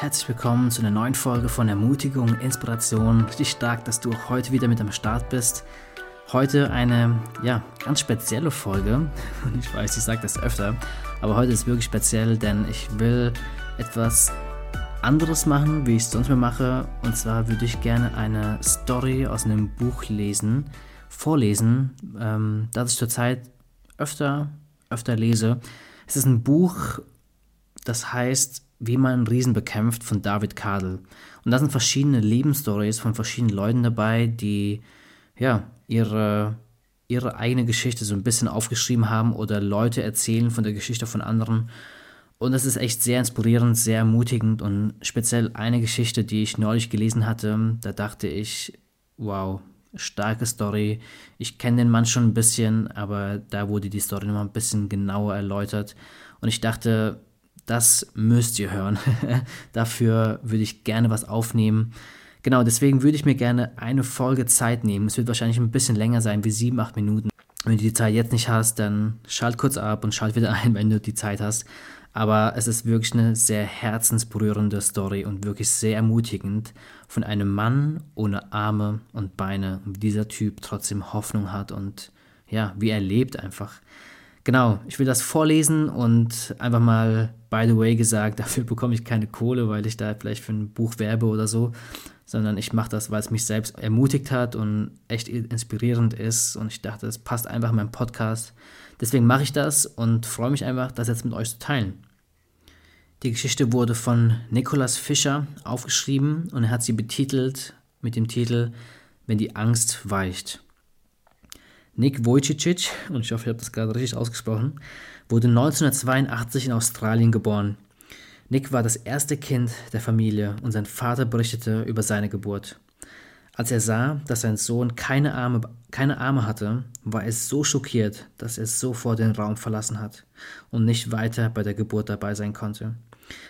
herzlich willkommen zu einer neuen Folge von Ermutigung, Inspiration. Richtig stark, dass du auch heute wieder mit am Start bist. Heute eine ja, ganz spezielle Folge. Und ich weiß, ich sage das öfter, aber heute ist wirklich speziell, denn ich will etwas anderes machen, wie ich es sonst mehr mache. Und zwar würde ich gerne eine Story aus einem Buch lesen, vorlesen, ähm, das ich zurzeit öfter, öfter lese. Es ist ein Buch, das heißt Wie man Riesen bekämpft von David Kadel. Und da sind verschiedene Lebensstories von verschiedenen Leuten dabei, die ja ihre, ihre eigene Geschichte so ein bisschen aufgeschrieben haben oder Leute erzählen von der Geschichte von anderen. Und das ist echt sehr inspirierend, sehr ermutigend und speziell eine Geschichte, die ich neulich gelesen hatte, da dachte ich, wow, starke Story. Ich kenne den Mann schon ein bisschen, aber da wurde die Story nochmal ein bisschen genauer erläutert. Und ich dachte, das müsst ihr hören. Dafür würde ich gerne was aufnehmen. Genau, deswegen würde ich mir gerne eine Folge Zeit nehmen. Es wird wahrscheinlich ein bisschen länger sein, wie sieben, acht Minuten. Wenn du die Zeit jetzt nicht hast, dann schalt kurz ab und schalt wieder ein, wenn du die Zeit hast. Aber es ist wirklich eine sehr herzensberührende Story und wirklich sehr ermutigend von einem Mann ohne Arme und Beine, wie dieser Typ trotzdem Hoffnung hat und ja, wie er lebt einfach. Genau, ich will das vorlesen und einfach mal, by the way gesagt, dafür bekomme ich keine Kohle, weil ich da vielleicht für ein Buch werbe oder so, sondern ich mache das, weil es mich selbst ermutigt hat und echt inspirierend ist und ich dachte, es passt einfach in meinem Podcast. Deswegen mache ich das und freue mich einfach, das jetzt mit euch zu teilen. Die Geschichte wurde von Nicolas Fischer aufgeschrieben und er hat sie betitelt mit dem Titel Wenn die Angst weicht. Nick Wojcicic, und ich hoffe, ich habe das gerade richtig ausgesprochen, wurde 1982 in Australien geboren. Nick war das erste Kind der Familie und sein Vater berichtete über seine Geburt. Als er sah, dass sein Sohn keine Arme, keine Arme hatte, war er so schockiert, dass er sofort den Raum verlassen hat und nicht weiter bei der Geburt dabei sein konnte.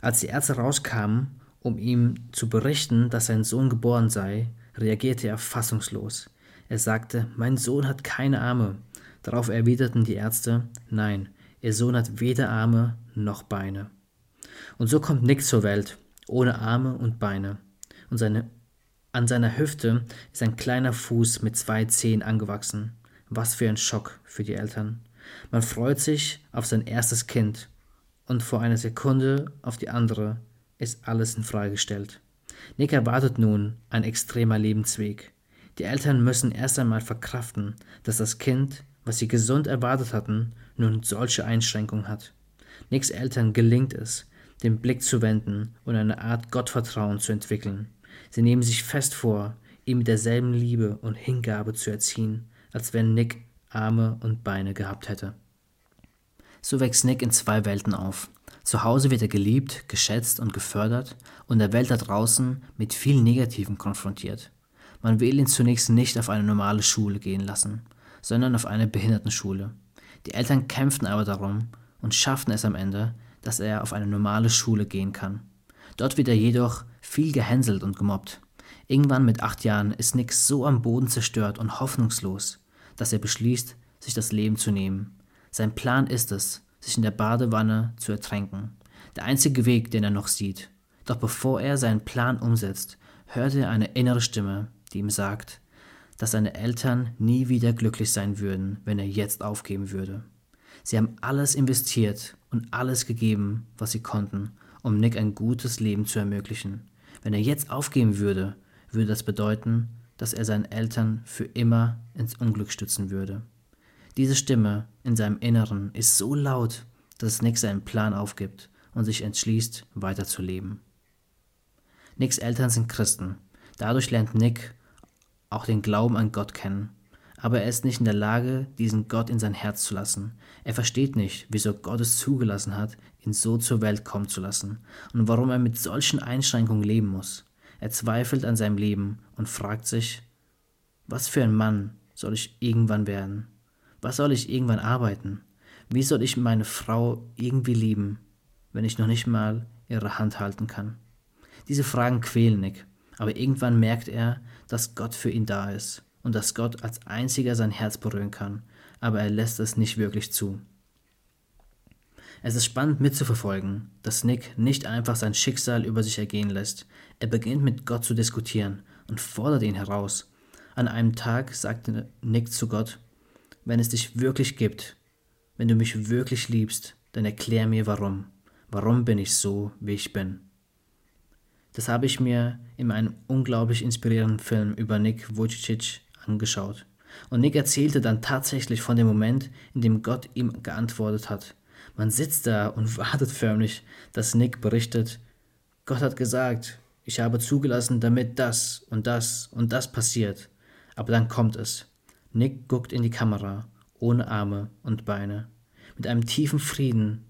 Als die Ärzte rauskamen, um ihm zu berichten, dass sein Sohn geboren sei, reagierte er fassungslos. Er sagte, mein Sohn hat keine Arme. Darauf erwiderten die Ärzte, nein, ihr Sohn hat weder Arme noch Beine. Und so kommt Nick zur Welt, ohne Arme und Beine. Und seine, an seiner Hüfte ist ein kleiner Fuß mit zwei Zehen angewachsen. Was für ein Schock für die Eltern. Man freut sich auf sein erstes Kind und vor einer Sekunde auf die andere ist alles in Frage gestellt. Nick erwartet nun ein extremer Lebensweg. Die Eltern müssen erst einmal verkraften, dass das Kind, was sie gesund erwartet hatten, nun solche Einschränkungen hat. Nicks Eltern gelingt es, den Blick zu wenden und eine Art Gottvertrauen zu entwickeln. Sie nehmen sich fest vor, ihn mit derselben Liebe und Hingabe zu erziehen, als wenn Nick Arme und Beine gehabt hätte. So wächst Nick in zwei Welten auf. Zu Hause wird er geliebt, geschätzt und gefördert und der Welt da draußen mit viel Negativen konfrontiert. Man will ihn zunächst nicht auf eine normale Schule gehen lassen, sondern auf eine Behindertenschule. Die Eltern kämpften aber darum und schafften es am Ende, dass er auf eine normale Schule gehen kann. Dort wird er jedoch viel gehänselt und gemobbt. Irgendwann mit acht Jahren ist Nick so am Boden zerstört und hoffnungslos, dass er beschließt, sich das Leben zu nehmen. Sein Plan ist es, sich in der Badewanne zu ertränken. Der einzige Weg, den er noch sieht. Doch bevor er seinen Plan umsetzt, hört er eine innere Stimme, die ihm sagt, dass seine Eltern nie wieder glücklich sein würden, wenn er jetzt aufgeben würde. Sie haben alles investiert und alles gegeben, was sie konnten, um Nick ein gutes Leben zu ermöglichen. Wenn er jetzt aufgeben würde, würde das bedeuten, dass er seinen Eltern für immer ins Unglück stützen würde. Diese Stimme in seinem Inneren ist so laut, dass Nick seinen Plan aufgibt und sich entschließt, weiterzuleben. Nicks Eltern sind Christen. Dadurch lernt Nick auch den Glauben an Gott kennen. Aber er ist nicht in der Lage, diesen Gott in sein Herz zu lassen. Er versteht nicht, wieso Gott es zugelassen hat, ihn so zur Welt kommen zu lassen und warum er mit solchen Einschränkungen leben muss. Er zweifelt an seinem Leben und fragt sich, was für ein Mann soll ich irgendwann werden? Was soll ich irgendwann arbeiten? Wie soll ich meine Frau irgendwie lieben, wenn ich noch nicht mal ihre Hand halten kann? Diese Fragen quälen Nick, aber irgendwann merkt er, dass Gott für ihn da ist und dass Gott als einziger sein Herz berühren kann, aber er lässt es nicht wirklich zu. Es ist spannend mitzuverfolgen, dass Nick nicht einfach sein Schicksal über sich ergehen lässt. Er beginnt mit Gott zu diskutieren und fordert ihn heraus. An einem Tag sagte Nick zu Gott, wenn es dich wirklich gibt, wenn du mich wirklich liebst, dann erklär mir warum. Warum bin ich so, wie ich bin? Das habe ich mir in einem unglaublich inspirierenden Film über Nick Vujicic angeschaut. Und Nick erzählte dann tatsächlich von dem Moment, in dem Gott ihm geantwortet hat. Man sitzt da und wartet förmlich, dass Nick berichtet, Gott hat gesagt, ich habe zugelassen, damit das und das und das passiert. Aber dann kommt es. Nick guckt in die Kamera, ohne Arme und Beine, mit einem tiefen Frieden,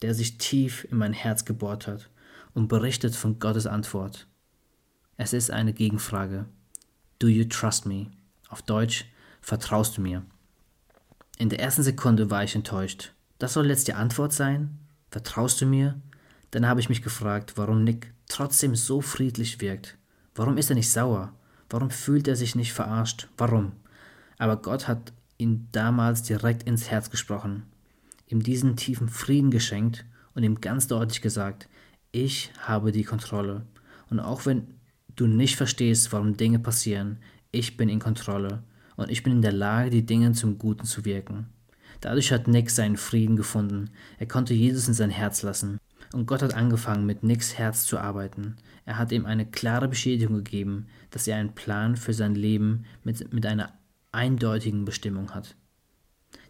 der sich tief in mein Herz gebohrt hat und berichtet von Gottes Antwort. Es ist eine Gegenfrage. Do you trust me? Auf Deutsch, vertraust du mir? In der ersten Sekunde war ich enttäuscht. Das soll jetzt die Antwort sein? Vertraust du mir? Dann habe ich mich gefragt, warum Nick trotzdem so friedlich wirkt. Warum ist er nicht sauer? Warum fühlt er sich nicht verarscht? Warum? Aber Gott hat ihn damals direkt ins Herz gesprochen, ihm diesen tiefen Frieden geschenkt und ihm ganz deutlich gesagt, ich habe die Kontrolle. Und auch wenn du nicht verstehst, warum Dinge passieren, ich bin in Kontrolle und ich bin in der Lage, die Dinge zum Guten zu wirken. Dadurch hat Nick seinen Frieden gefunden. Er konnte Jesus in sein Herz lassen. Und Gott hat angefangen, mit Nicks Herz zu arbeiten. Er hat ihm eine klare Bestätigung gegeben, dass er einen Plan für sein Leben mit, mit einer eindeutigen Bestimmung hat.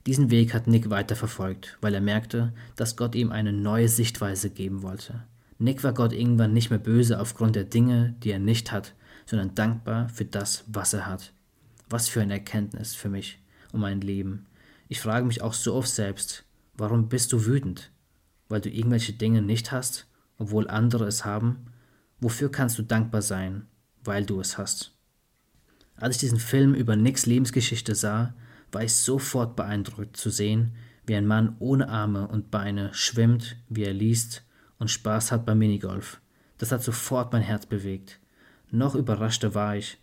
Diesen Weg hat Nick weiterverfolgt, weil er merkte, dass Gott ihm eine neue Sichtweise geben wollte. Nick war Gott irgendwann nicht mehr böse aufgrund der Dinge, die er nicht hat, sondern dankbar für das, was er hat. Was für eine Erkenntnis für mich und mein Leben. Ich frage mich auch so oft selbst, warum bist du wütend? Weil du irgendwelche Dinge nicht hast, obwohl andere es haben? Wofür kannst du dankbar sein, weil du es hast? Als ich diesen Film über Nicks Lebensgeschichte sah, war ich sofort beeindruckt zu sehen, wie ein Mann ohne Arme und Beine schwimmt, wie er liest und Spaß hat beim Minigolf. Das hat sofort mein Herz bewegt. Noch überraschter war ich,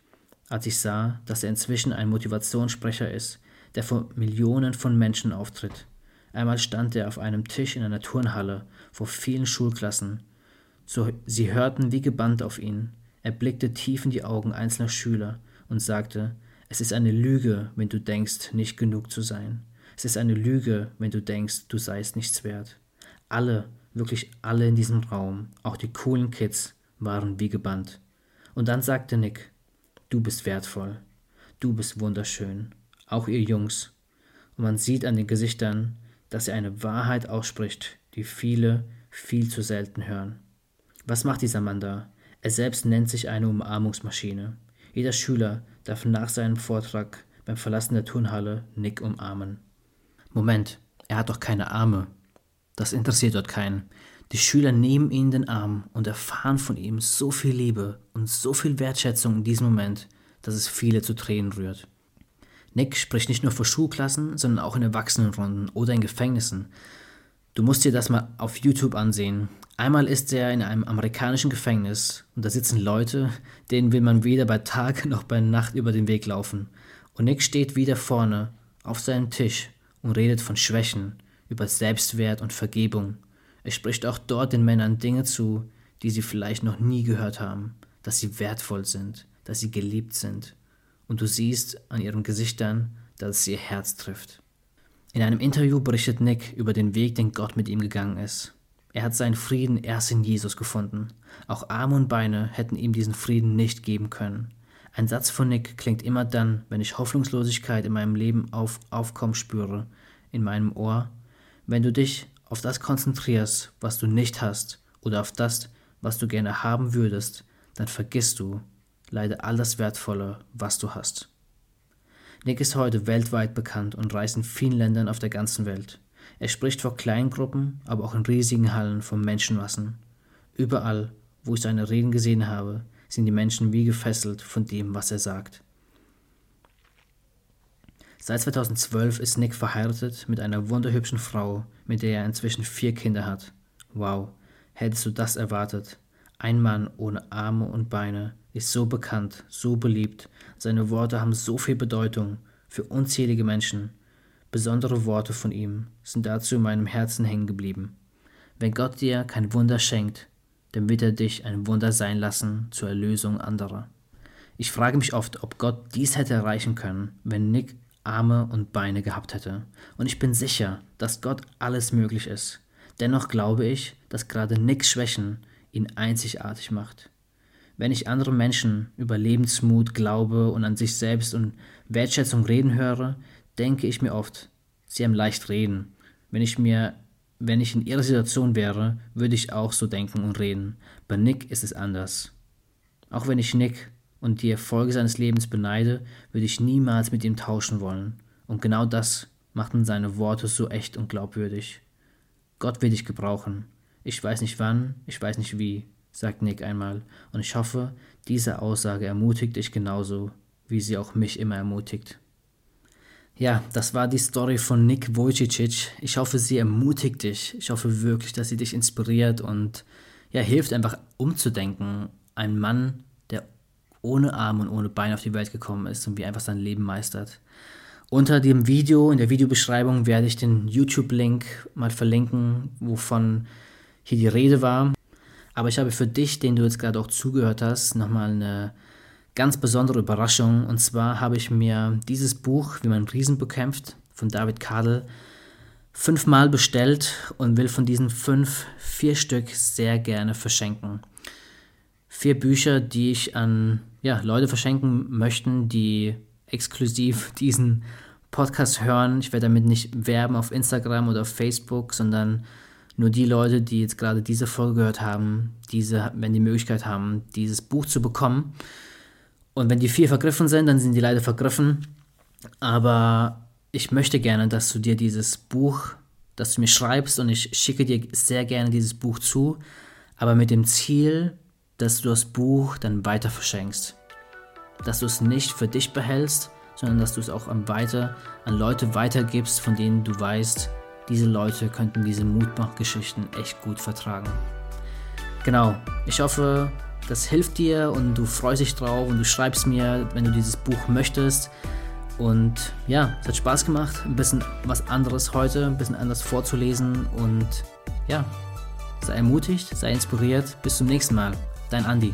als ich sah, dass er inzwischen ein Motivationssprecher ist, der vor Millionen von Menschen auftritt. Einmal stand er auf einem Tisch in einer Turnhalle vor vielen Schulklassen. So, sie hörten wie gebannt auf ihn. Er blickte tief in die Augen einzelner Schüler und sagte, es ist eine Lüge, wenn du denkst, nicht genug zu sein. Es ist eine Lüge, wenn du denkst, du seist nichts wert. Alle, wirklich alle in diesem Raum, auch die coolen Kids, waren wie gebannt. Und dann sagte Nick, du bist wertvoll, du bist wunderschön, auch ihr Jungs. Und man sieht an den Gesichtern, dass er eine Wahrheit ausspricht, die viele viel zu selten hören. Was macht dieser Mann da? Er selbst nennt sich eine Umarmungsmaschine. Jeder Schüler darf nach seinem Vortrag beim Verlassen der Turnhalle Nick umarmen. Moment, er hat doch keine Arme. Das interessiert dort keinen. Die Schüler nehmen ihn in den Arm und erfahren von ihm so viel Liebe und so viel Wertschätzung in diesem Moment, dass es viele zu Tränen rührt. Nick spricht nicht nur vor Schulklassen, sondern auch in Erwachsenenrunden oder in Gefängnissen. Du musst dir das mal auf YouTube ansehen. Einmal ist er in einem amerikanischen Gefängnis und da sitzen Leute, denen will man weder bei Tag noch bei Nacht über den Weg laufen. Und Nick steht wieder vorne auf seinem Tisch und redet von Schwächen, über Selbstwert und Vergebung. Er spricht auch dort den Männern Dinge zu, die sie vielleicht noch nie gehört haben, dass sie wertvoll sind, dass sie geliebt sind. Und du siehst an ihren Gesichtern, dass es ihr Herz trifft. In einem Interview berichtet Nick über den Weg, den Gott mit ihm gegangen ist. Er hat seinen Frieden erst in Jesus gefunden. Auch Arme und Beine hätten ihm diesen Frieden nicht geben können. Ein Satz von Nick klingt immer dann, wenn ich Hoffnungslosigkeit in meinem Leben auf, aufkommen spüre, in meinem Ohr wenn du dich auf das konzentrierst, was du nicht hast, oder auf das, was du gerne haben würdest, dann vergisst du leider all das Wertvolle, was du hast. Nick ist heute weltweit bekannt und reist in vielen Ländern auf der ganzen Welt. Er spricht vor kleinen Gruppen, aber auch in riesigen Hallen von Menschenmassen. Überall, wo ich seine Reden gesehen habe, sind die Menschen wie gefesselt von dem, was er sagt. Seit 2012 ist Nick verheiratet mit einer wunderhübschen Frau, mit der er inzwischen vier Kinder hat. Wow, hättest du das erwartet? Ein Mann ohne Arme und Beine ist so bekannt, so beliebt, seine Worte haben so viel Bedeutung für unzählige Menschen. Besondere Worte von ihm sind dazu in meinem Herzen hängen geblieben. Wenn Gott dir kein Wunder schenkt, dann wird er dich ein Wunder sein lassen zur Erlösung anderer. Ich frage mich oft, ob Gott dies hätte erreichen können, wenn Nick Arme und Beine gehabt hätte. Und ich bin sicher, dass Gott alles möglich ist. Dennoch glaube ich, dass gerade Nicks Schwächen ihn einzigartig macht. Wenn ich andere Menschen über Lebensmut, Glaube und an sich selbst und Wertschätzung reden höre, denke ich mir oft, sie haben leicht reden. Wenn ich mir, wenn ich in ihrer Situation wäre, würde ich auch so denken und reden. Bei Nick ist es anders. Auch wenn ich Nick und die Erfolge seines Lebens beneide, würde ich niemals mit ihm tauschen wollen. Und genau das machten seine Worte so echt und glaubwürdig. Gott will dich gebrauchen. Ich weiß nicht wann, ich weiß nicht wie, sagt Nick einmal, und ich hoffe, diese Aussage ermutigt dich genauso, wie sie auch mich immer ermutigt. Ja, das war die Story von Nick Wojcicic. Ich hoffe, sie ermutigt dich. Ich hoffe wirklich, dass sie dich inspiriert und ja, hilft einfach umzudenken. Ein Mann, ohne Arm und ohne Bein auf die Welt gekommen ist und wie einfach sein Leben meistert. Unter dem Video, in der Videobeschreibung, werde ich den YouTube-Link mal verlinken, wovon hier die Rede war. Aber ich habe für dich, den du jetzt gerade auch zugehört hast, nochmal eine ganz besondere Überraschung. Und zwar habe ich mir dieses Buch, Wie man Riesen bekämpft, von David Kadel, fünfmal bestellt und will von diesen fünf vier Stück sehr gerne verschenken. Vier Bücher, die ich an ja, Leute verschenken möchten, die exklusiv diesen Podcast hören. Ich werde damit nicht werben auf Instagram oder auf Facebook, sondern nur die Leute, die jetzt gerade diese Folge gehört haben, diese, wenn die Möglichkeit haben, dieses Buch zu bekommen. Und wenn die vier vergriffen sind, dann sind die leider vergriffen. Aber ich möchte gerne, dass du dir dieses Buch, dass du mir schreibst und ich schicke dir sehr gerne dieses Buch zu, aber mit dem Ziel, dass du das Buch dann weiter verschenkst. Dass du es nicht für dich behältst, sondern dass du es auch an, weiter, an Leute weitergibst, von denen du weißt, diese Leute könnten diese Mutmachgeschichten echt gut vertragen. Genau, ich hoffe, das hilft dir und du freust dich drauf und du schreibst mir, wenn du dieses Buch möchtest. Und ja, es hat Spaß gemacht, ein bisschen was anderes heute, ein bisschen anders vorzulesen und ja, sei ermutigt, sei inspiriert. Bis zum nächsten Mal. Dein Andi.